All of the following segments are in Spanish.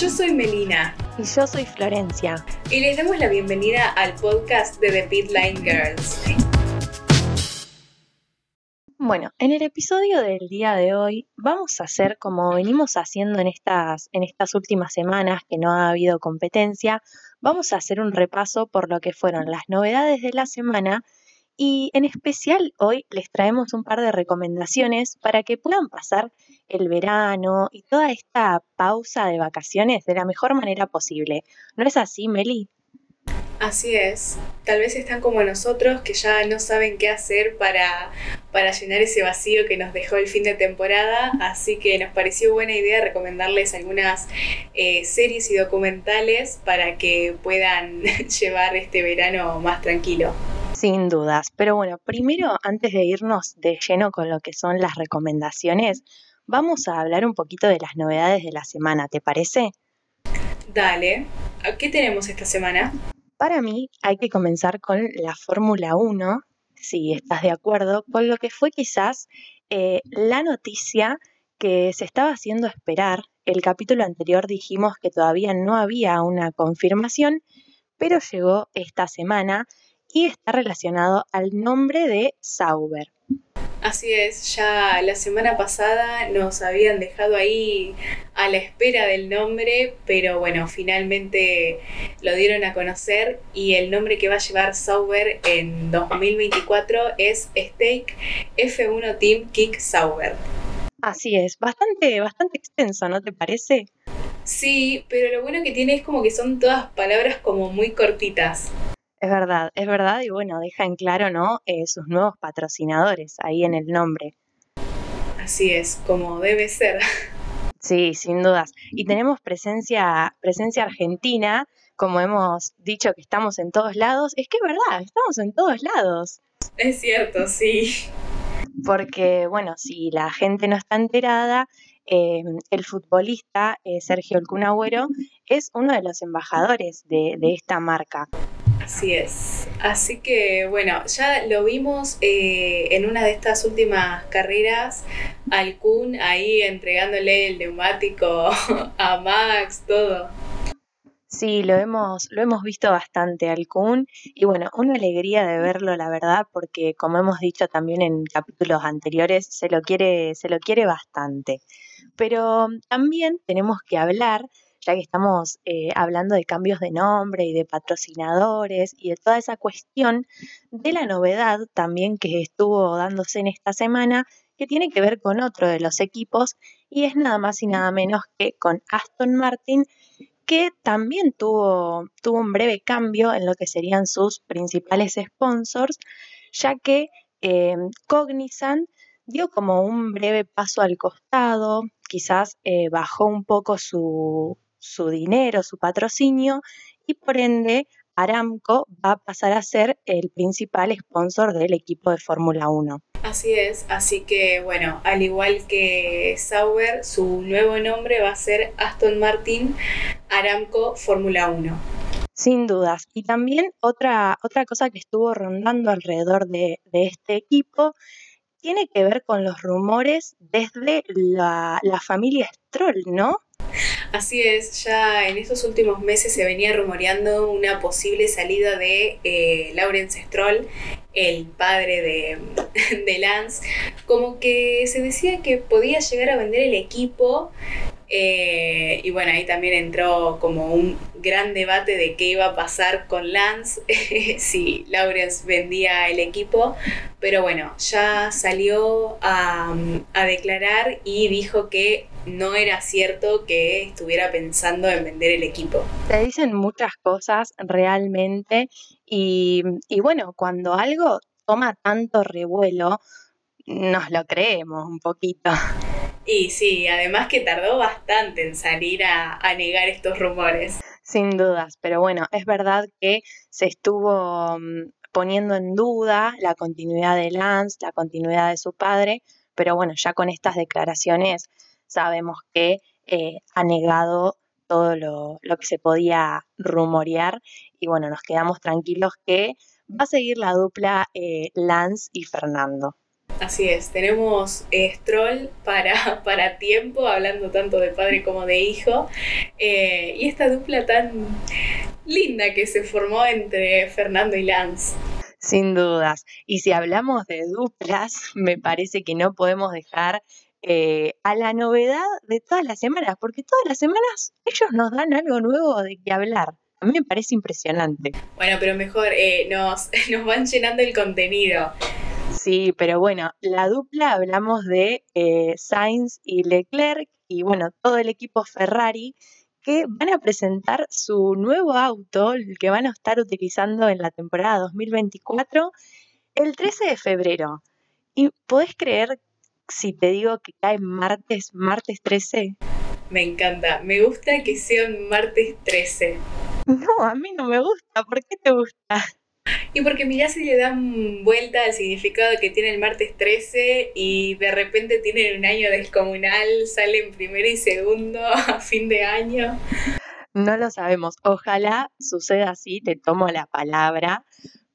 Yo soy Melina. Y yo soy Florencia. Y les damos la bienvenida al podcast de The Line Girls. Bueno, en el episodio del día de hoy vamos a hacer como venimos haciendo en estas, en estas últimas semanas que no ha habido competencia, vamos a hacer un repaso por lo que fueron las novedades de la semana y en especial hoy les traemos un par de recomendaciones para que puedan pasar el verano y toda esta pausa de vacaciones de la mejor manera posible. ¿No es así, Meli? Así es. Tal vez están como nosotros que ya no saben qué hacer para, para llenar ese vacío que nos dejó el fin de temporada, así que nos pareció buena idea recomendarles algunas eh, series y documentales para que puedan llevar este verano más tranquilo. Sin dudas, pero bueno, primero antes de irnos de lleno con lo que son las recomendaciones, vamos a hablar un poquito de las novedades de la semana, ¿te parece? Dale, ¿qué tenemos esta semana? Para mí hay que comenzar con la Fórmula 1, si estás de acuerdo, con lo que fue quizás eh, la noticia que se estaba haciendo esperar. El capítulo anterior dijimos que todavía no había una confirmación, pero llegó esta semana y está relacionado al nombre de Sauber. Así es, ya la semana pasada nos habían dejado ahí a la espera del nombre, pero bueno, finalmente lo dieron a conocer y el nombre que va a llevar Sauber en 2024 es Stake F1 Team Kick Sauber. Así es, bastante, bastante extenso, ¿no te parece? Sí, pero lo bueno que tiene es como que son todas palabras como muy cortitas. Es verdad, es verdad y bueno, deja en claro, ¿no? Eh, sus nuevos patrocinadores ahí en el nombre. Así es, como debe ser. Sí, sin dudas. Y tenemos presencia, presencia argentina, como hemos dicho que estamos en todos lados. Es que es verdad, estamos en todos lados. Es cierto, sí. Porque, bueno, si la gente no está enterada, eh, el futbolista eh, Sergio El Cunagüero es uno de los embajadores de, de esta marca. Así es. Así que bueno, ya lo vimos eh, en una de estas últimas carreras al Kun ahí entregándole el neumático a Max, todo. Sí, lo hemos, lo hemos visto bastante al Kun y bueno, una alegría de verlo, la verdad, porque como hemos dicho también en capítulos anteriores, se lo quiere, se lo quiere bastante. Pero también tenemos que hablar ya que estamos eh, hablando de cambios de nombre y de patrocinadores y de toda esa cuestión de la novedad también que estuvo dándose en esta semana, que tiene que ver con otro de los equipos y es nada más y nada menos que con Aston Martin, que también tuvo, tuvo un breve cambio en lo que serían sus principales sponsors, ya que eh, Cognizant dio como un breve paso al costado, quizás eh, bajó un poco su, su dinero, su patrocinio y por ende Aramco va a pasar a ser el principal sponsor del equipo de Fórmula 1. Así es, así que bueno, al igual que Sauber, su nuevo nombre va a ser Aston Martin Aramco Fórmula 1. Sin dudas. Y también otra, otra cosa que estuvo rondando alrededor de, de este equipo tiene que ver con los rumores desde la, la familia Stroll, ¿no? Así es, ya en estos últimos meses se venía rumoreando una posible salida de eh, Lawrence Stroll, el padre de, de Lance, como que se decía que podía llegar a vender el equipo eh, y bueno, ahí también entró como un gran debate de qué iba a pasar con Lance si Lawrence vendía el equipo. Pero bueno, ya salió a, a declarar y dijo que no era cierto que estuviera pensando en vender el equipo. Se dicen muchas cosas realmente y, y bueno, cuando algo toma tanto revuelo, nos lo creemos un poquito. Y sí, además que tardó bastante en salir a, negar estos rumores. Sin dudas, pero bueno, es verdad que se estuvo mm, poniendo en duda la continuidad de Lance, la continuidad de su padre, pero bueno, ya con estas declaraciones sabemos que eh, ha negado todo lo, que se podía rumorear y bueno, nos quedamos tranquilos que va a seguir la dupla eh, Lance y Fernando. Así es, tenemos eh, Stroll para, para tiempo, hablando tanto de padre como de hijo, eh, y esta dupla tan linda que se formó entre Fernando y Lance. Sin dudas. Y si hablamos de duplas, me parece que no podemos dejar eh, a la novedad de todas las semanas, porque todas las semanas ellos nos dan algo nuevo de qué hablar. A mí me parece impresionante. Bueno, pero mejor eh, nos, nos van llenando el contenido. Sí, pero bueno, la dupla hablamos de eh, Sainz y Leclerc y bueno, todo el equipo Ferrari que van a presentar su nuevo auto, el que van a estar utilizando en la temporada 2024, el 13 de febrero. ¿Y podés creer si te digo que cae martes, martes 13? Me encanta, me gusta que sea un martes 13. No, a mí no me gusta, ¿por qué te gusta? Y porque mirá si le dan vuelta al significado que tiene el martes 13 y de repente tienen un año descomunal, salen primero y segundo a fin de año. No lo sabemos. Ojalá suceda así, te tomo la palabra.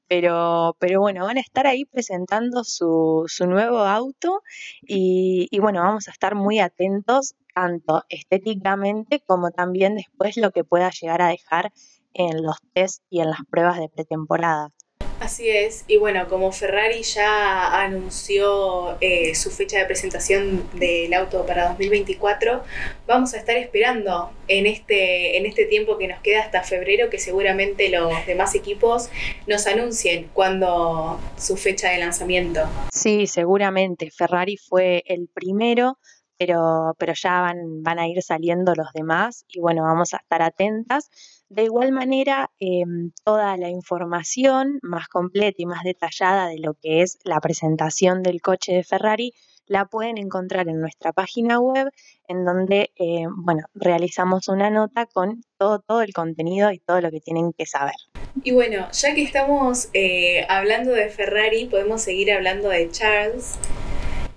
Pero, pero bueno, van a estar ahí presentando su, su nuevo auto y, y bueno, vamos a estar muy atentos tanto estéticamente como también después lo que pueda llegar a dejar en los test y en las pruebas de pretemporada. Así es, y bueno, como Ferrari ya anunció eh, su fecha de presentación del auto para 2024, vamos a estar esperando en este, en este tiempo que nos queda hasta febrero que seguramente los demás equipos nos anuncien cuando su fecha de lanzamiento. Sí, seguramente. Ferrari fue el primero, pero, pero ya van, van a ir saliendo los demás y bueno, vamos a estar atentas de igual manera, em, toda la información más completa y más detallada de lo que es la presentación del coche de Ferrari la pueden encontrar en nuestra página web, en donde, eh, bueno, realizamos una nota con todo, todo el contenido y todo lo que tienen que saber. Y bueno, ya que estamos eh, hablando de Ferrari, podemos seguir hablando de Charles.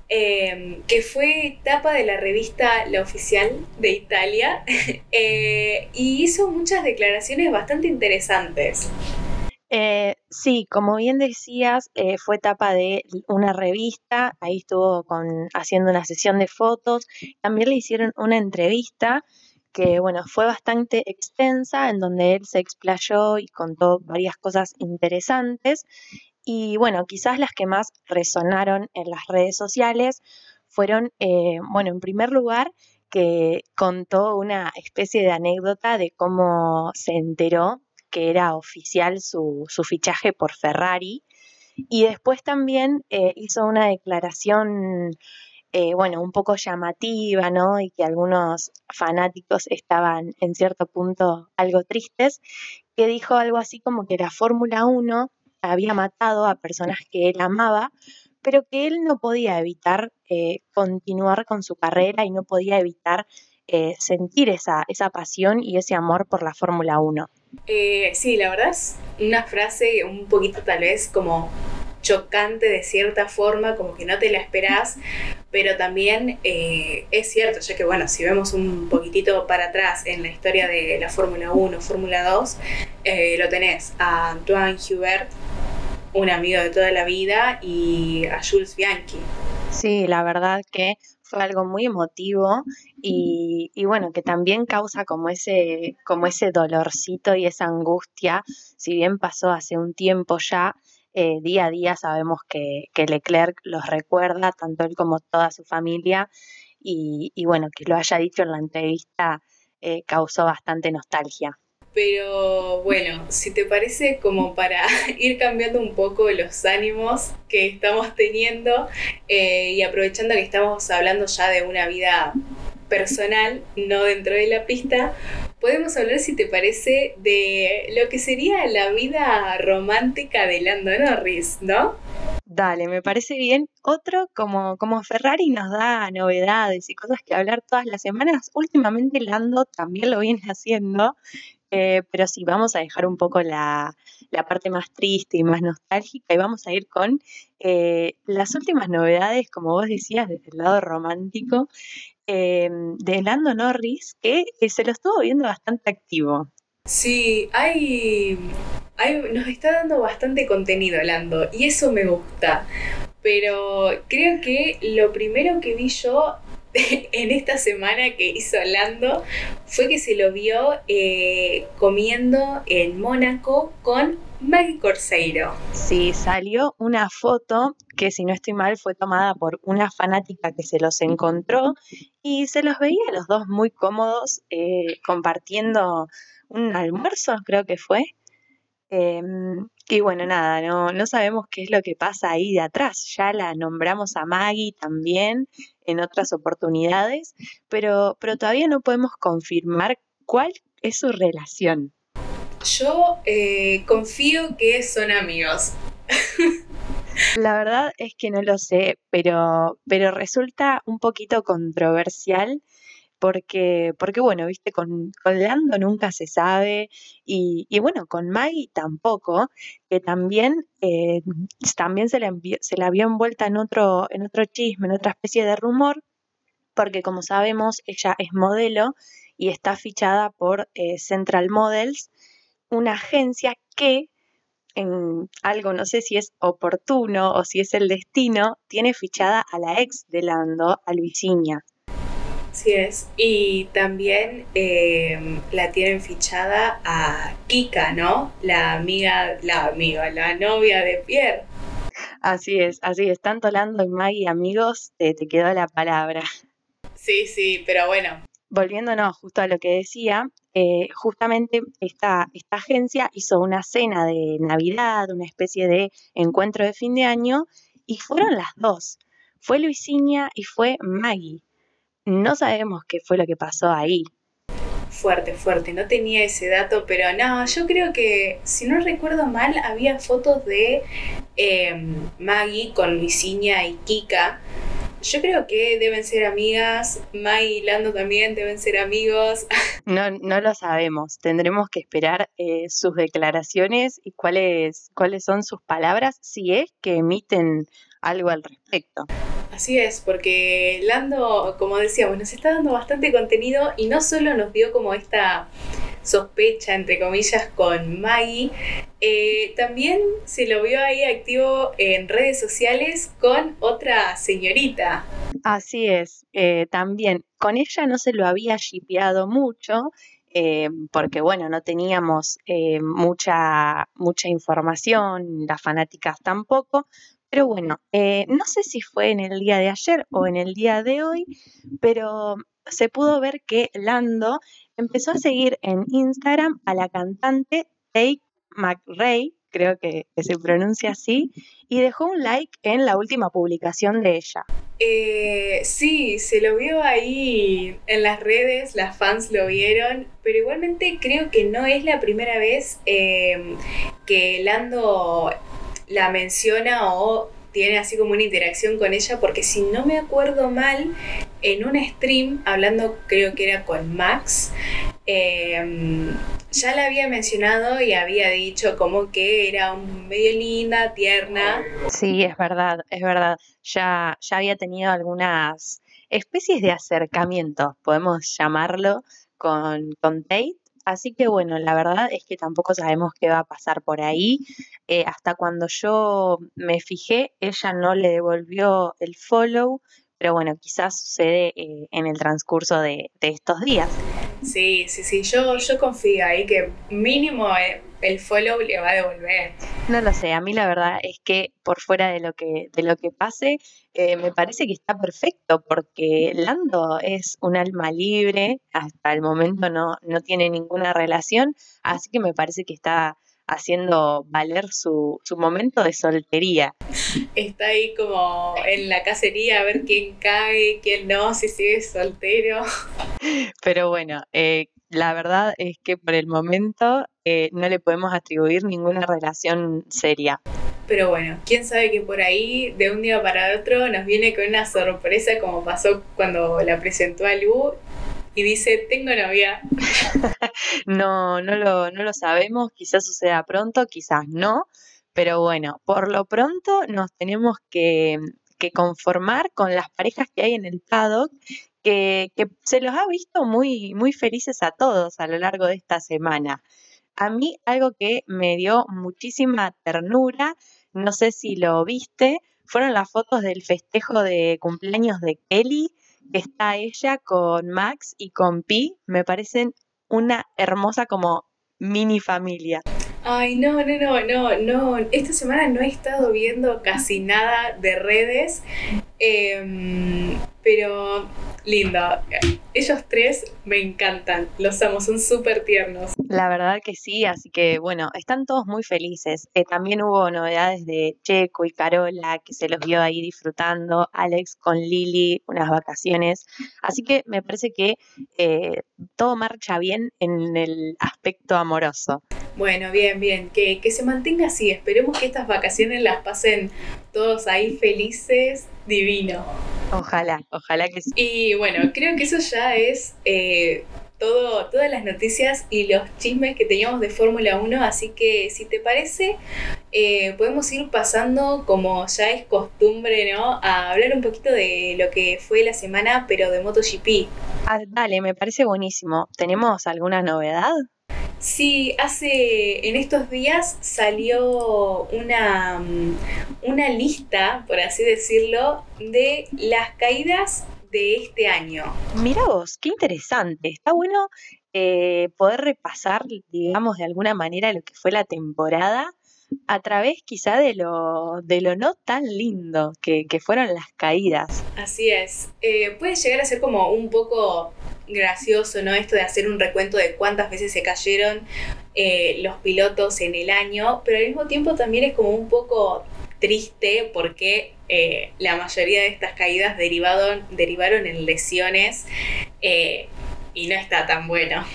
Em, que fue tapa de la revista La Oficial de Italia eh, y hizo muchas declaraciones bastante interesantes. Eh, sí, como bien decías, eh, fue tapa de una revista, ahí estuvo con, haciendo una sesión de fotos, también le hicieron una entrevista que bueno, fue bastante extensa, en donde él se explayó y contó varias cosas interesantes. Y bueno, quizás las que más resonaron en las redes sociales fueron, eh, bueno, en primer lugar, que contó una especie de anécdota de cómo se enteró que era oficial su, fichaje por Ferrari. Y después también eh, hizo una declaración, eh, bueno, un poco llamativa, ¿no? Y que algunos fanáticos estaban en cierto punto algo tristes, que dijo algo así como que la Fórmula 1 había matado a personas que él amaba, pero que él no podía evitar eh, continuar con su carrera y no podía evitar eh, sentir esa, esa pasión y ese amor por la Fórmula 1. Eh, sí, la verdad es una frase un poquito tal vez como chocante de cierta forma, como que no te la esperás, pero también es cierto, ya que bueno, si vemos un poquitito para atrás en la historia de la Fórmula 1, Fórmula 2, lo tenés a Antoine Hubert, un amigo de toda la vida, y a Jules Bianchi. Sí, la verdad que fue algo muy emotivo y, bueno, que también causa como ese, como ese dolorcito y esa angustia, si bien pasó hace un tiempo ya, eh, día a día sabemos que, Leclerc los recuerda, tanto él como toda su familia, y, bueno, que lo haya dicho en la entrevista eh, causó bastante nostalgia. Pero bueno, si te parece como para ir cambiando un poco los ánimos que estamos teniendo eh, y aprovechando que estamos hablando ya de una vida personal, no dentro de la pista, podemos hablar, si te parece, de lo que sería la vida romántica de Lando Norris, ¿no? Dale, me parece bien. Otro, como, como Ferrari nos da novedades y cosas que hablar todas las semanas, últimamente Lando también lo viene haciendo eh, pero sí, vamos a dejar un poco la, parte más triste y más nostálgica y vamos a ir con eh, las últimas novedades, como vos decías, desde el lado romántico, eh, de Lando Norris, que se lo estuvo viendo bastante activo. Sí, hay, hay, nos está dando bastante contenido Lando y eso me gusta pero creo que lo primero que vi yo en esta semana que hizo Lando fue que se lo vio eh, comiendo en Mónaco con Maggie Corseiro. Sí, salió una foto que si no estoy mal fue tomada por una fanática que se los encontró y se los veía los dos muy cómodos eh, compartiendo un almuerzo, creo que fue. Em, y bueno, nada, no, no sabemos qué es lo que pasa ahí de atrás. Ya la nombramos a Maggie también en otras oportunidades, pero, pero todavía no podemos confirmar cuál es su relación. Yo eh, confío que son amigos. La verdad es que no lo sé, pero, pero resulta un poquito controversial porque, porque bueno, viste, con, Lando nunca se sabe y, y, bueno, con Maggie tampoco, que también, eh, también se, la se la vio envuelta en otro, en otro chisme, en otra especie de rumor, porque como sabemos, ella es modelo y está fichada por eh, Central Models, una agencia que en algo, no sé si es oportuno o si es el destino, tiene fichada a la ex de Lando, a Luisiña. Así es. Y también eh, la tienen fichada a Kika, ¿no? La amiga, la amiga, la novia de Pierre. Así es, así es. Tanto Lando y Maggie, amigos, te, te quedó la palabra. Sí, sí, pero bueno, volviéndonos justo a lo que decía, eh, justamente esta, esta agencia hizo una cena de Navidad, una especie de encuentro de fin de año, y fueron las dos. Fue Luisiña y fue Maggie. No sabemos qué fue lo que pasó ahí. Fuerte, fuerte. No tenía ese dato, pero no, yo creo que, si no recuerdo mal, había fotos de eh, Maggie con Luisiña y Kika yo creo que deben ser amigas, Mai y Lando también deben ser amigos. No, no lo sabemos, tendremos que esperar eh, sus declaraciones y cuáles, cuáles son sus palabras, si es que emiten algo al respecto. Así es, porque Lando, como decíamos, nos está dando bastante contenido y no solo nos dio como esta sospecha, entre comillas, con Maggie, eh, también se lo vio ahí activo en redes sociales con otra señorita. Así es, eh, también con ella no se lo había shipeado mucho, eh, porque bueno, no teníamos mucha, mucha información, las fanáticas tampoco, pero bueno, no sé si fue en el día de ayer o en el día de hoy, pero se pudo ver que Lando empezó a seguir en Instagram a la cantante Take McRae, creo que, se pronuncia así, y dejó un like en la última publicación de ella. Eh, sí, se lo vio ahí en las redes, las fans lo vieron, pero igualmente creo que no es la primera vez eh, que Lando la menciona o tiene así como una interacción con ella, porque si no me acuerdo mal, en un stream, hablando creo que era con Max, em, ya la había mencionado y había dicho como que era un medio linda, tierna. Sí, es verdad, es verdad. Ya, ya había tenido algunas especies de acercamiento, podemos llamarlo, con, con Tate Así que bueno, la verdad es que tampoco sabemos qué va a pasar por ahí. Eh, hasta cuando yo me fijé, ella no le devolvió el follow, pero bueno, quizás sucede eh, en el transcurso de, de, estos días. Sí, sí, sí, yo, yo confío ahí que mínimo eh, el follow le va a devolver. No lo sé, a mí la verdad es que por fuera de lo que, de lo que pase, eh, me parece que está perfecto porque Lando es un alma libre, hasta el momento no, no tiene ninguna relación, así que me parece que está haciendo valer su, su, momento de soltería. Está ahí como en la cacería a ver quién cae, quién no, si sigue soltero. Pero bueno, eh, la verdad es que por el momento eh, no le podemos atribuir ninguna relación seria. Pero bueno, quién sabe que por ahí de un día para otro nos viene con una sorpresa como pasó cuando la presentó a Lu y dice, tengo novia. no, no lo, no lo sabemos, quizás suceda pronto, quizás no, pero bueno, por lo pronto nos tenemos que, que conformar con las parejas que hay en el paddock que, se los ha visto muy, muy felices a todos a lo largo de esta semana. A mí algo que me dio muchísima ternura, no sé si lo viste, fueron las fotos del festejo de cumpleaños de Kelly, que está ella con Max y con Pi, me parecen una hermosa como mini familia. Ay, no, no, no, no, no. Esta semana no he estado viendo casi nada de redes, em, pero lindo. Ellos tres me encantan, los amo, son súper tiernos. La verdad que sí, así que bueno, están todos muy felices. Eh, también hubo novedades de Checo y Carola, que se los vio ahí disfrutando, Alex con Lili, unas vacaciones. Así que me parece que eh, todo marcha bien en el aspecto amoroso. Bueno, bien, bien, que, que se mantenga así. Esperemos que estas vacaciones las pasen todos ahí felices, divino. Ojalá, ojalá que sí. Y bueno, creo que eso ya es eh, todo, todas las noticias y los chismes que teníamos de Fórmula 1, así que si te parece, eh, podemos ir pasando, como ya es costumbre, ¿no? A hablar un poquito de lo que fue la semana, pero de MotoGP. Ah, dale, me parece buenísimo. ¿Tenemos alguna novedad? Sí, hace en estos días salió una, mm, una lista, por así decirlo, de las caídas de este año. Mira vos, qué interesante. Está bueno eh, poder repasar, digamos, de alguna manera lo que fue la temporada a través quizá de lo, de lo no tan lindo que, fueron las caídas. Así es. Eh, puede llegar a ser como un poco gracioso, ¿no? Esto de hacer un recuento de cuántas veces se cayeron eh, los pilotos en el año, pero al mismo tiempo también es como un poco triste porque eh, la mayoría de estas caídas derivaron, derivaron en lesiones eh, y no está tan bueno.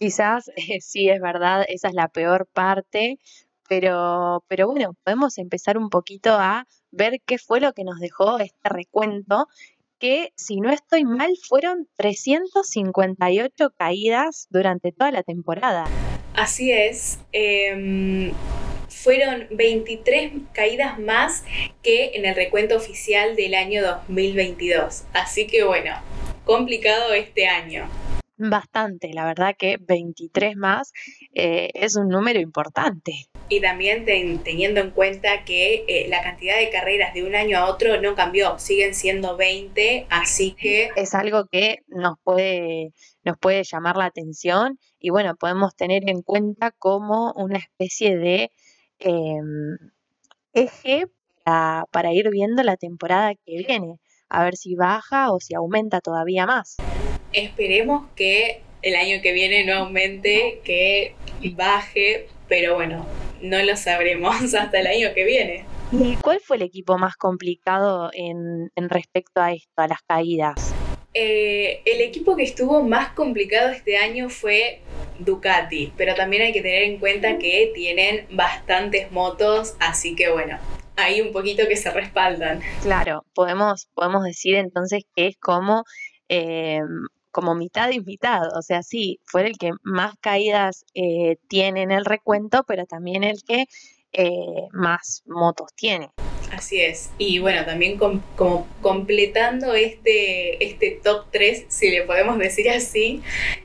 Quizás sí es verdad, esa es la peor parte, pero, pero bueno, podemos empezar un poquito a ver qué fue lo que nos dejó este recuento que, si no estoy mal, fueron 358 caídas durante toda la temporada. Así es. Em, fueron 23 caídas más que en el recuento oficial del año 2022. Así que bueno, complicado este año. Bastante, la verdad que 23 más eh, es un número importante. Y también teniendo en cuenta que eh, la cantidad de carreras de un año a otro no cambió, siguen siendo 20, así que... Es algo que nos puede, nos puede llamar la atención y bueno, podemos tener en cuenta como una especie de em, eje para, para ir viendo la temporada que viene, a ver si baja o si aumenta todavía más. Esperemos que el año que viene no aumente, que baje, pero bueno, no lo sabremos hasta el año que viene. ¿Y cuál fue el equipo más complicado en, respecto a esto, a las caídas? Eh, el equipo que estuvo más complicado este año fue Ducati, pero también hay que tener en cuenta que tienen bastantes motos, así que bueno, hay un poquito que se respaldan. Claro, podemos, podemos decir entonces que es como eh, como mitad y mitad, o sea, sí, fue el que más caídas eh, tiene en el recuento, pero también el que eh, más motos tiene. Así es. Y bueno, también como completando este, este top 3, si le podemos decir así,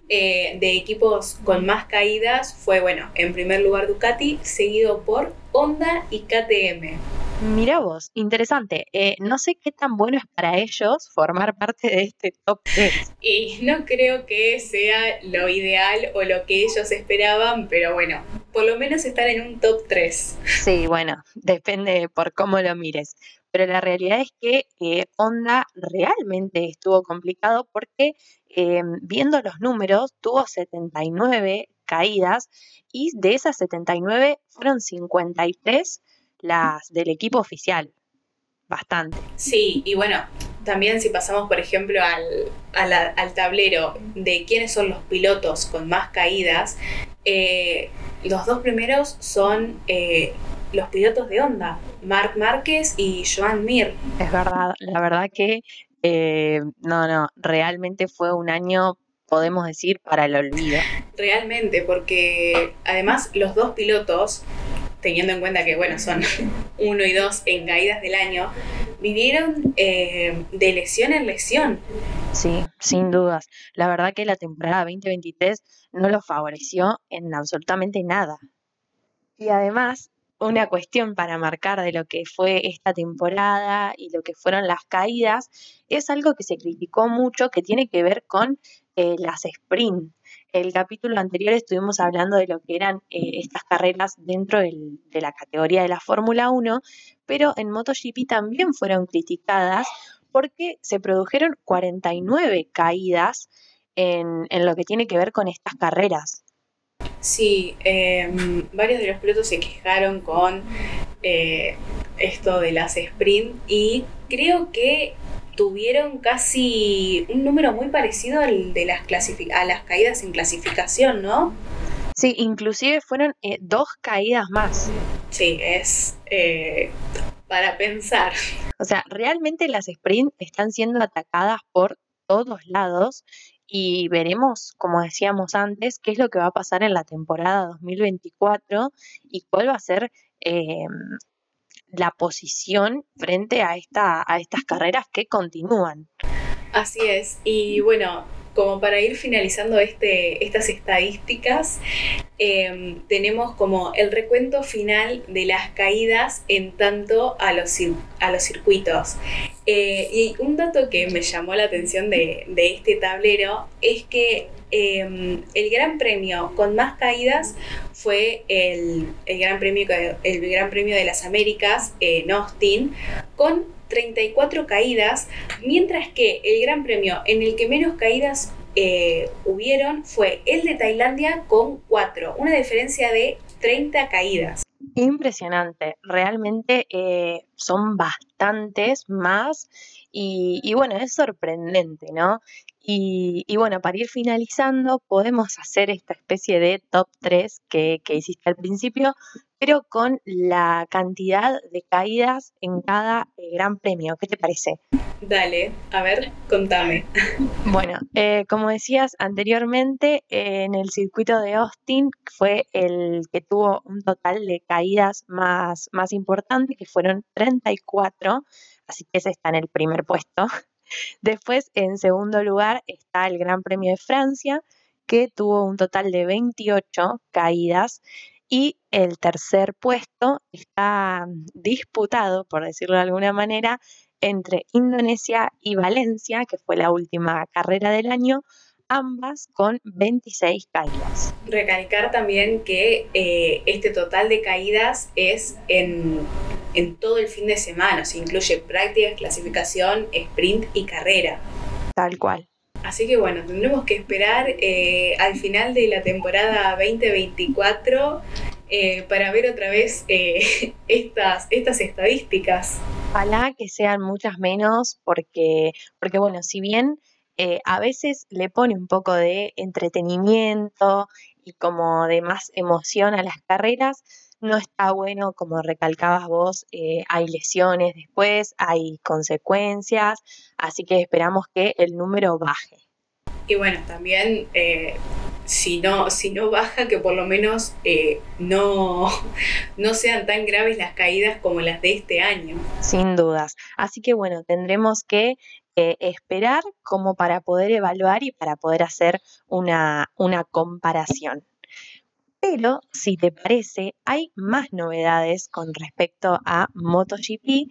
eh, de equipos con más caídas, fue bueno, en primer lugar Ducati, seguido por Honda y KTM. Mira vos, interesante. Eh, no sé qué tan bueno es para ellos formar parte de este top 3. Y no creo que sea lo ideal o lo que ellos esperaban, pero bueno, por lo menos están en un top 3. Sí, bueno, depende por cómo lo mires. Pero la realidad es que eh, Honda realmente estuvo complicado porque eh, viendo los números tuvo 79 caídas y de esas 79 fueron 53 las del equipo oficial. Bastante. Sí, y bueno, también si pasamos, por ejemplo, al, al, tablero de quiénes son los pilotos con más caídas, eh, los dos primeros son eh, los pilotos de Honda, Marc Márquez y Joan Mir. Es verdad, la verdad que eh, no, no, realmente fue un año podemos decir, para el olvido. Realmente, porque además los dos pilotos teniendo en cuenta que, bueno, son uno y dos en caídas del año, vivieron eh, de lesión en lesión. Sí, sin dudas. La verdad que la temporada 2023 no los favoreció en absolutamente nada. Y además, una cuestión para marcar de lo que fue esta temporada y lo que fueron las caídas, es algo que se criticó mucho que tiene que ver con eh, las sprint. El capítulo anterior estuvimos hablando de lo que eran eh, estas carreras dentro de la categoría de la Fórmula 1, pero en MotoGP también fueron criticadas porque se produjeron 49 caídas en, lo que tiene que ver con estas carreras. Sí, em, varios de los pilotos se quejaron con eh, esto de las sprint y creo que tuvieron casi un número muy parecido al de las a las caídas en clasificación, ¿no? Sí, inclusive fueron eh, dos caídas más. Sí, es eh, para pensar. O sea, realmente las sprint están siendo atacadas por todos lados y veremos, como decíamos antes, qué es lo que va a pasar en la temporada 2024 y cuál va a ser eh, la posición frente a, esta, a estas carreras que continúan. Así es, y bueno, como para ir finalizando este, estas estadísticas, em, tenemos como el recuento final de las caídas en tanto a los, a los circuitos. Eh, y un dato que me llamó la atención de, este tablero es que em, el Gran Premio con más caídas fue el, gran, premio, el gran Premio de las Américas en Austin, con 34 caídas, mientras que el Gran Premio en el que menos caídas eh, hubieron fue el de Tailandia con 4, una diferencia de 30 caídas. Impresionante, realmente eh, son bastantes más y, y, bueno, es sorprendente, ¿no? Y, bueno, para ir finalizando, podemos hacer esta especie de top 3 que, hiciste al principio, pero con la cantidad de caídas en cada eh, gran premio. ¿Qué te parece? Dale, a ver, contame. Bueno, eh, como decías anteriormente, en el circuito de Austin fue el que tuvo un total de caídas más, más importante, que fueron 34, así que ese está en el primer puesto. Después, en segundo lugar, está el Gran Premio de Francia, que tuvo un total de 28 caídas. Y el tercer puesto está disputado, por decirlo de alguna manera, entre Indonesia y Valencia, que fue la última carrera del año, ambas con 26 caídas. Recalcar también que eh, este total de caídas es en, todo el fin de semana, se incluye prácticas, clasificación, sprint y carrera. Tal cual. Así que bueno, tendremos que esperar eh, al final de la temporada 2024 eh, para ver otra vez estas, estas estadísticas. Ojalá que sean muchas menos porque, porque bueno, si bien eh, a veces le pone un poco de entretenimiento y como de más emoción a las carreras. No está bueno, como recalcabas vos, eh, hay lesiones después, hay consecuencias, así que esperamos que el número baje. Y bueno, también eh, si no, si no baja, que por lo menos no, no sean tan graves las caídas como las de este año. Sin dudas. Así que bueno, tendremos que esperar como para poder evaluar y para poder hacer una, una comparación. Pero, si te parece, hay más novedades con respecto a MotoGP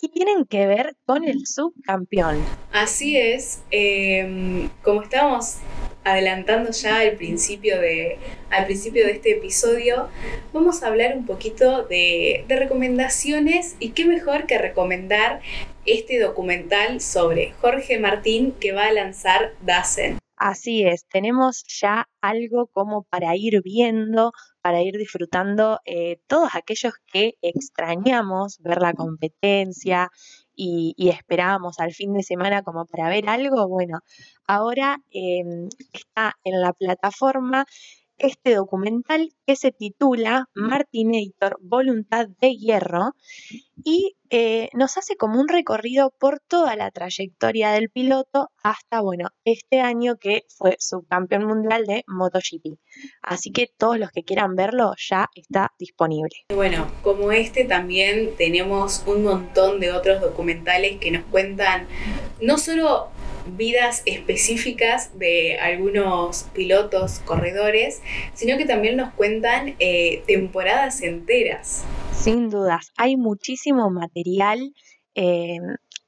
y tienen que ver con el subcampeón. Así es, em, como estamos adelantando ya al principio, de, este episodio, vamos a hablar un poquito de, de recomendaciones y qué mejor que recomendar este documental sobre Jorge Martín que va a lanzar Dazen. Así es, tenemos ya algo como para ir viendo, para ir disfrutando eh, todos aquellos que extrañamos ver la competencia y, esperábamos al fin de semana como para ver algo. Bueno, ahora em, está en la plataforma este documental que se titula Martinator Voluntad de Hierro y eh, nos hace como un recorrido por toda la trayectoria del piloto hasta, bueno, este año que fue subcampeón mundial de MotoGP. Así que todos los que quieran verlo ya está disponible. Bueno, como este también tenemos un montón de otros documentales que nos cuentan no solo vidas específicas de algunos pilotos, corredores, sino que también nos cuentan eh, temporadas enteras. Sin dudas, hay muchísimo material eh,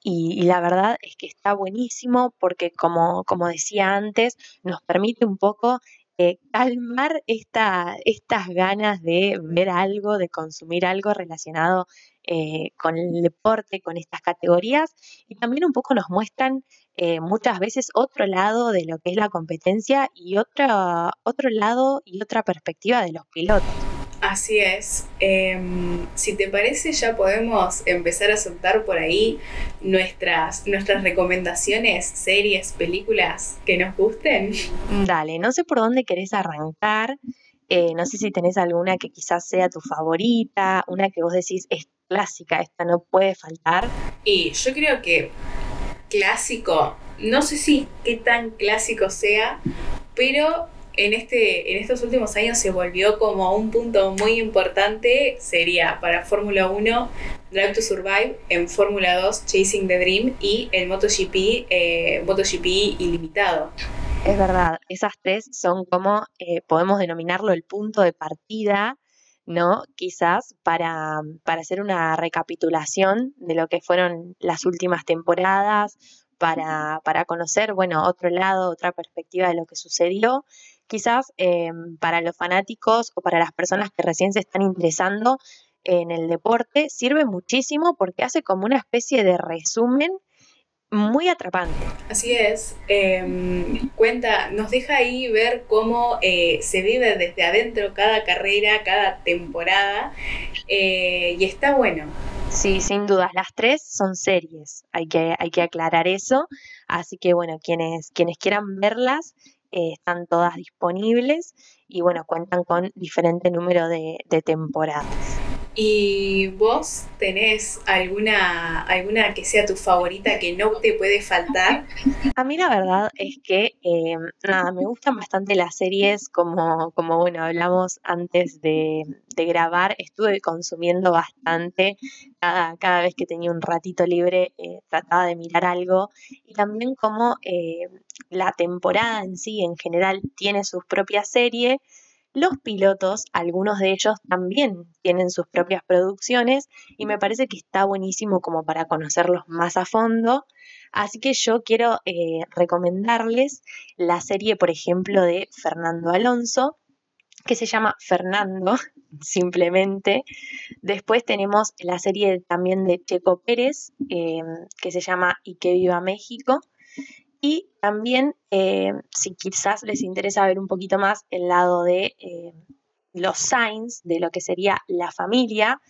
y, la verdad es que está buenísimo porque como, como decía antes, nos permite un poco eh, calmar esta, estas ganas de ver algo, de consumir algo relacionado eh, con el deporte, con estas categorías, y también un poco nos muestran eh, muchas veces otro lado de lo que es la competencia y otra, otro lado y otra perspectiva de los pilotos. Así es. Em, si te parece, ya podemos empezar a soltar por ahí nuestras, nuestras recomendaciones, series, películas que nos gusten. Dale, no sé por dónde querés arrancar. Eh, no sé si tenés alguna que quizás sea tu favorita, una que vos decís es clásica, esta no puede faltar. Y yo creo que clásico, no sé si qué tan clásico sea, pero en, este, en estos últimos años se volvió como un punto muy importante, sería para Fórmula 1 Drive to Survive, en Fórmula 2 Chasing the Dream y el MotoGP, eh, MotoGP ilimitado. Es verdad, esas tres son como, eh, podemos denominarlo el punto de partida, ¿no? Quizás para, para hacer una recapitulación de lo que fueron las últimas temporadas, para, para conocer, bueno, otro lado, otra perspectiva de lo que sucedió quizás eh, para los fanáticos o para las personas que recién se están interesando en el deporte, sirve muchísimo porque hace como una especie de resumen muy atrapante. Así es. Em, cuenta, nos deja ahí ver cómo eh, se vive desde adentro cada carrera, cada temporada, eh, y está bueno. Sí, sin dudas. Las tres son series, hay que, hay que aclarar eso. Así que bueno, quienes, quienes quieran verlas, eh, están todas disponibles y bueno, cuentan con diferente número de, de temporadas. ¿Y vos tenés alguna, alguna que sea tu favorita que no te puede faltar? A mí la verdad es que, eh, nada, me gustan bastante las series, como, como bueno, hablamos antes de, grabar, estuve consumiendo bastante, cada, cada vez que tenía un ratito libre eh, trataba de mirar algo, y también como eh, la temporada en sí, en general, tiene su propia serie, los pilotos, algunos de ellos también tienen sus propias producciones y me parece que está buenísimo como para conocerlos más a fondo. Así que yo quiero eh, recomendarles la serie, por ejemplo, de Fernando Alonso, que se llama Fernando, simplemente. Después tenemos la serie también de Checo Pérez, eh, que se llama Y que viva México. Y también, eh, si quizás les interesa ver un poquito más el lado de eh, los signs, de lo que sería la familia,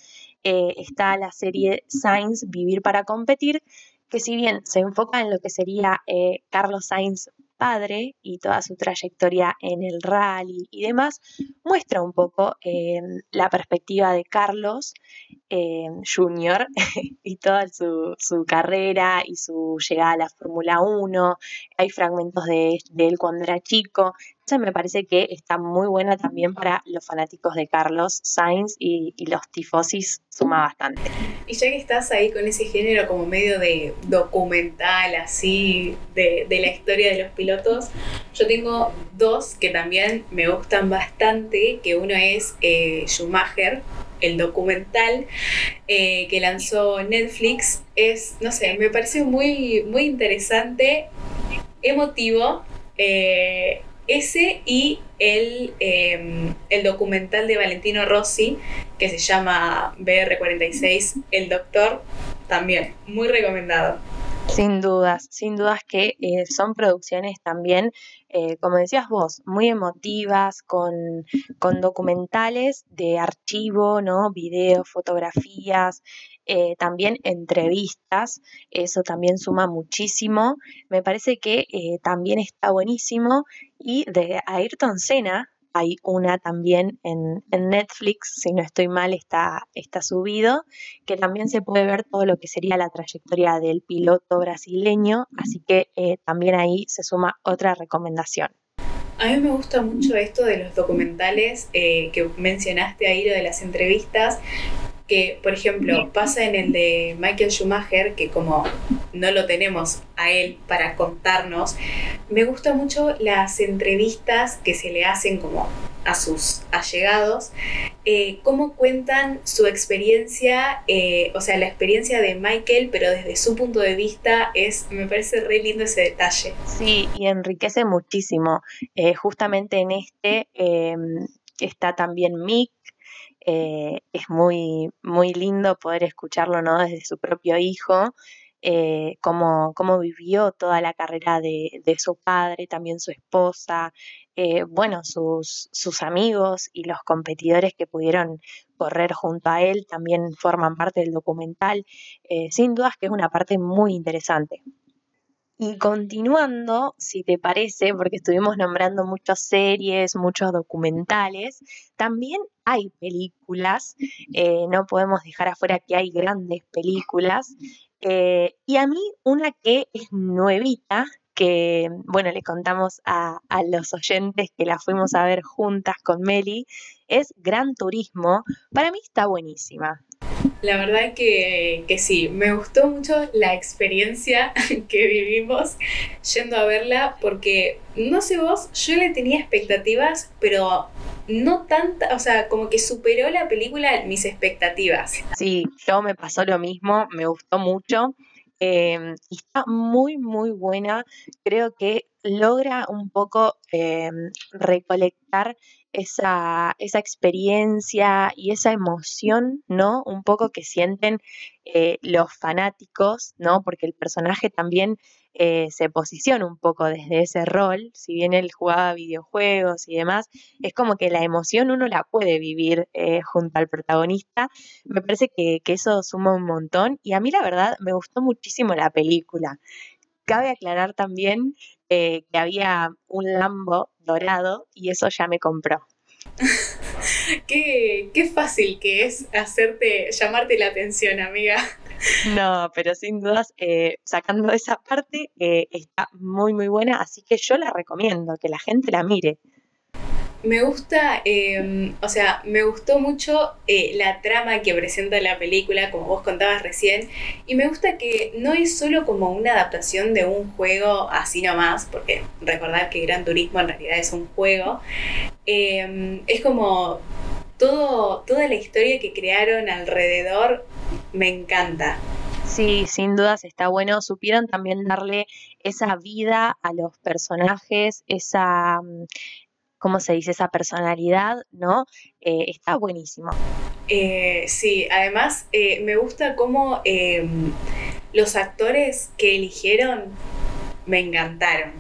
eh, está la serie Sainz Vivir para Competir, que si bien se enfoca en lo que sería Carlos Sainz padre y toda su trayectoria en el rally y demás, muestra un poco la perspectiva de Carlos eh, Junior y toda su, su, carrera y su llegada a la Fórmula 1. Hay fragmentos de, él cuando era chico. Entonces me parece que está muy buena también para los fanáticos de Carlos Sainz y, los tifosis suma bastante. Y ya que estás ahí con ese género como medio de documental, así, de, la historia de los pilotos, yo tengo dos que también me gustan bastante, que uno es eh, Schumacher, el documental eh, que lanzó Netflix es, no sé, me parece muy, muy interesante, emotivo. Eh, ese y el, em, el documental de Valentino Rossi que se llama BR46, El Doctor, también muy recomendado. Sin dudas, sin dudas que eh, son producciones también, eh, como decías vos, muy emotivas, con, con, documentales de archivo, ¿no? Videos, fotografías, eh, también entrevistas, eso también suma muchísimo. Me parece que también está buenísimo. Y de Ayrton Senna, hay una también en, Netflix, si no estoy mal, está, está subido, que también se puede ver todo lo que sería la trayectoria del piloto brasileño, así que eh, también ahí se suma otra recomendación. A mí me gusta mucho esto de los documentales eh, que mencionaste ahí, lo de las entrevistas, que, por ejemplo, pasa en el de Michael Schumacher, que como no lo tenemos a él para contarnos, me gustan mucho las entrevistas que se le hacen como a sus allegados, eh, cómo cuentan su experiencia, eh, o sea, la experiencia de Michael, pero desde su punto de vista es, me parece re lindo ese detalle. Sí, y enriquece muchísimo. Eh, justamente en este está también Mick, es muy, muy lindo poder escucharlo ¿no? desde su propio hijo. cómo, cómo, vivió toda la carrera de, de, su padre, también su esposa, eh, bueno, sus, sus amigos y los competidores que pudieron correr junto a él también forman parte del documental. Eh, sin dudas que es una parte muy interesante. Y continuando, si te parece, porque estuvimos nombrando muchas series, muchos documentales, también hay películas, eh, no podemos dejar afuera que hay grandes películas, y a mí una que es nuevita, que, bueno, le contamos a, los oyentes que la fuimos a ver juntas con Meli, es Gran Turismo. Para mí está buenísima. La verdad que, que sí, me gustó mucho la experiencia que vivimos yendo a verla porque, no sé vos, yo le tenía expectativas, pero no tanta, o sea, como que superó la película mis expectativas. Sí, yo me pasó lo mismo, me gustó mucho. Em, está muy, muy buena. Creo que logra un poco em, recolectar esa, esa, experiencia y esa emoción, ¿no? Un poco que sienten eh, los fanáticos, ¿no? Porque el personaje también eh, se posiciona un poco desde ese rol, si bien él jugaba videojuegos y demás, es como que la emoción uno la puede vivir eh, junto al protagonista. Me parece que, eso suma un montón y a mí la verdad me gustó muchísimo la película. Cabe aclarar también eh, que había un Lambo dorado y eso ya me compró. qué, qué fácil que es hacerte, llamarte la atención, amiga. No, pero sin dudas, eh, sacando esa parte, eh, está muy, muy buena, así que yo la recomiendo, que la gente la mire. Me gusta, em, o sea, me gustó mucho eh, la trama que presenta la película, como vos contabas recién, y me gusta que no es solo como una adaptación de un juego así nomás, porque recordar que Gran Turismo en realidad es un juego, em, es como todo, toda la historia que crearon alrededor me encanta. Sí, sin dudas está bueno. Supieron también darle esa vida a los personajes, esa, mm, ¿cómo se dice? Esa personalidad, ¿no? Eh, está buenísimo. Eh, sí, además eh, me gusta cómo em, los actores que eligieron me encantaron.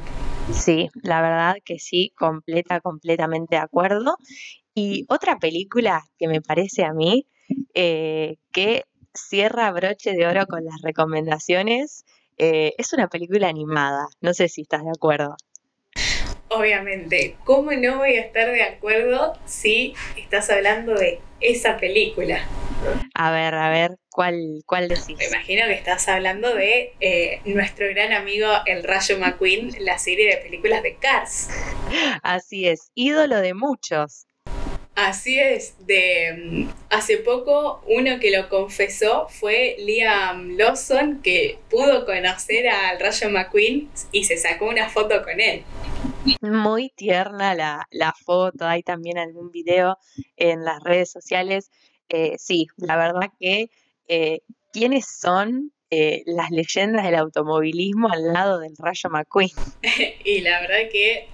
Sí, la verdad que sí, completa, completamente de acuerdo. Y otra película que me parece a mí eh, que cierra broche de oro con las recomendaciones es una película animada. No sé si estás de acuerdo. Obviamente, ¿cómo no voy a estar de acuerdo si estás hablando de esa película? A ver, a ver, ¿cuál, cuál decís? Me imagino que estás hablando de eh, nuestro gran amigo El Rayo McQueen, la serie de películas de Cars. Así es, ídolo de muchos. Así es, de mm, hace poco uno que lo confesó fue Liam Lawson, que pudo conocer al Rayo McQueen y se sacó una foto con él. Muy tierna la, foto, hay también algún video en las redes sociales. Eh, sí, la verdad que eh, quiénes son eh, las leyendas del automovilismo al lado del Rayo McQueen. y la verdad que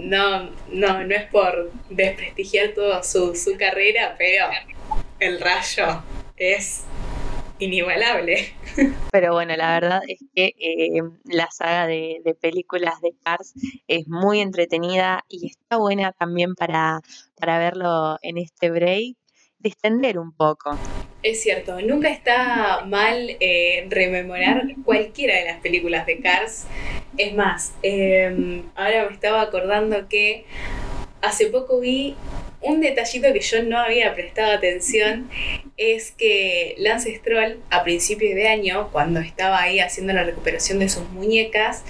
no, no, no es por desprestigiar toda su, carrera, pero el rayo es inigualable. Pero bueno, la verdad es que eh, la saga de, películas de Cars es muy entretenida y está buena también para, para verlo en este break, distender un poco. Es cierto, nunca está mal eh, rememorar cualquiera de las películas de Cars. Es más, em, ahora me estaba acordando que hace poco vi un detallito que yo no había prestado atención es que Lance Stroll a principios de año, cuando estaba ahí haciendo la recuperación de sus muñecas,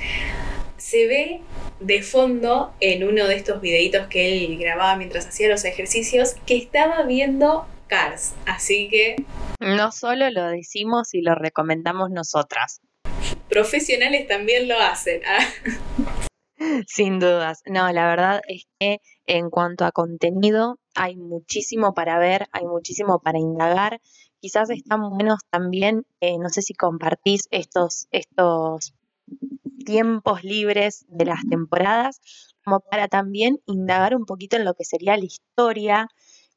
se ve de fondo en uno de estos videitos que él grababa mientras hacía los ejercicios que estaba viendo Cars. Así que... No solo lo decimos y lo recomendamos nosotras. Profesionales también lo hacen. Ah. Sin dudas. No, la verdad es que en cuanto a contenido hay muchísimo para ver, hay muchísimo para indagar. Quizás están buenos también, eh, no sé si compartís estos, estos tiempos libres de las temporadas, como para también indagar un poquito en lo que sería la historia,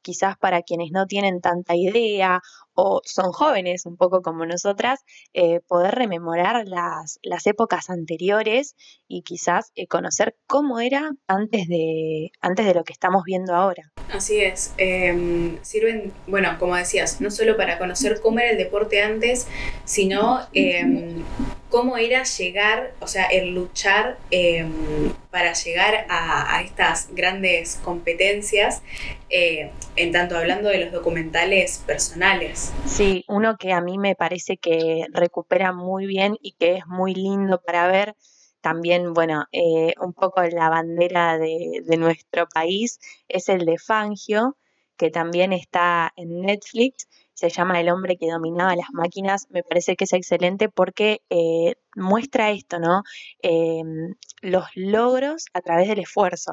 quizás para quienes no tienen tanta idea o son jóvenes, un poco como nosotras, eh, poder rememorar las, las, épocas anteriores y quizás eh, conocer cómo era antes de, antes de lo que estamos viendo ahora. Así es, em, sirven, bueno, como decías, no solo para conocer cómo era el deporte antes, sino em, cómo era llegar, o sea, el luchar em, para llegar a, estas grandes competencias, eh, en tanto hablando de los documentales personales. Sí, uno que a mí me parece que recupera muy bien y que es muy lindo para ver. También, bueno, eh, un poco la bandera de, de nuestro país es el de Fangio, que también está en Netflix se llama El hombre que dominaba las máquinas, me parece que es excelente porque eh, muestra esto, ¿no? Em, los logros a través del esfuerzo.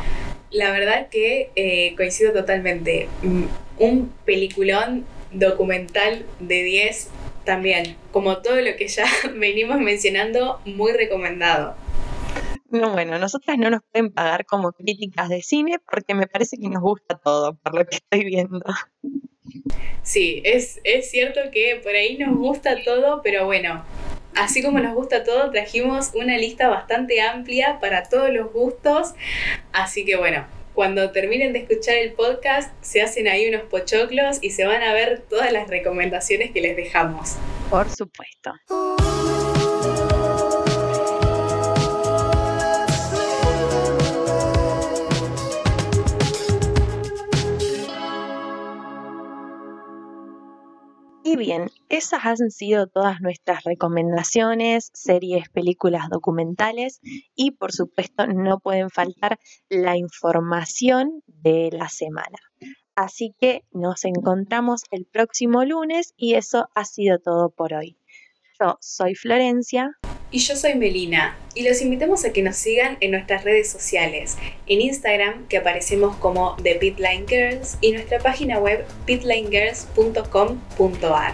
La verdad que eh, coincido totalmente. Mm, un peliculón documental de 10 también, como todo lo que ya venimos mencionando, muy recomendado. No, bueno, nosotras no nos pueden pagar como críticas de cine porque me parece que nos gusta todo, por lo que estoy viendo. Sí, es, es cierto que por ahí nos gusta todo, pero bueno, así como nos gusta todo, trajimos una lista bastante amplia para todos los gustos. Así que bueno, cuando terminen de escuchar el podcast, se hacen ahí unos pochoclos y se van a ver todas las recomendaciones que les dejamos. Por supuesto. Y bien, esas han sido todas nuestras recomendaciones, series, películas, documentales y por supuesto no pueden faltar la información de la semana. Así que nos encontramos el próximo lunes y eso ha sido todo por hoy. Yo soy Florencia. Y yo soy Melina, y los invitamos a que nos sigan en nuestras redes sociales, en Instagram, que aparecemos como The Pitline Girls, y nuestra página web pitlinegirls.com.ar.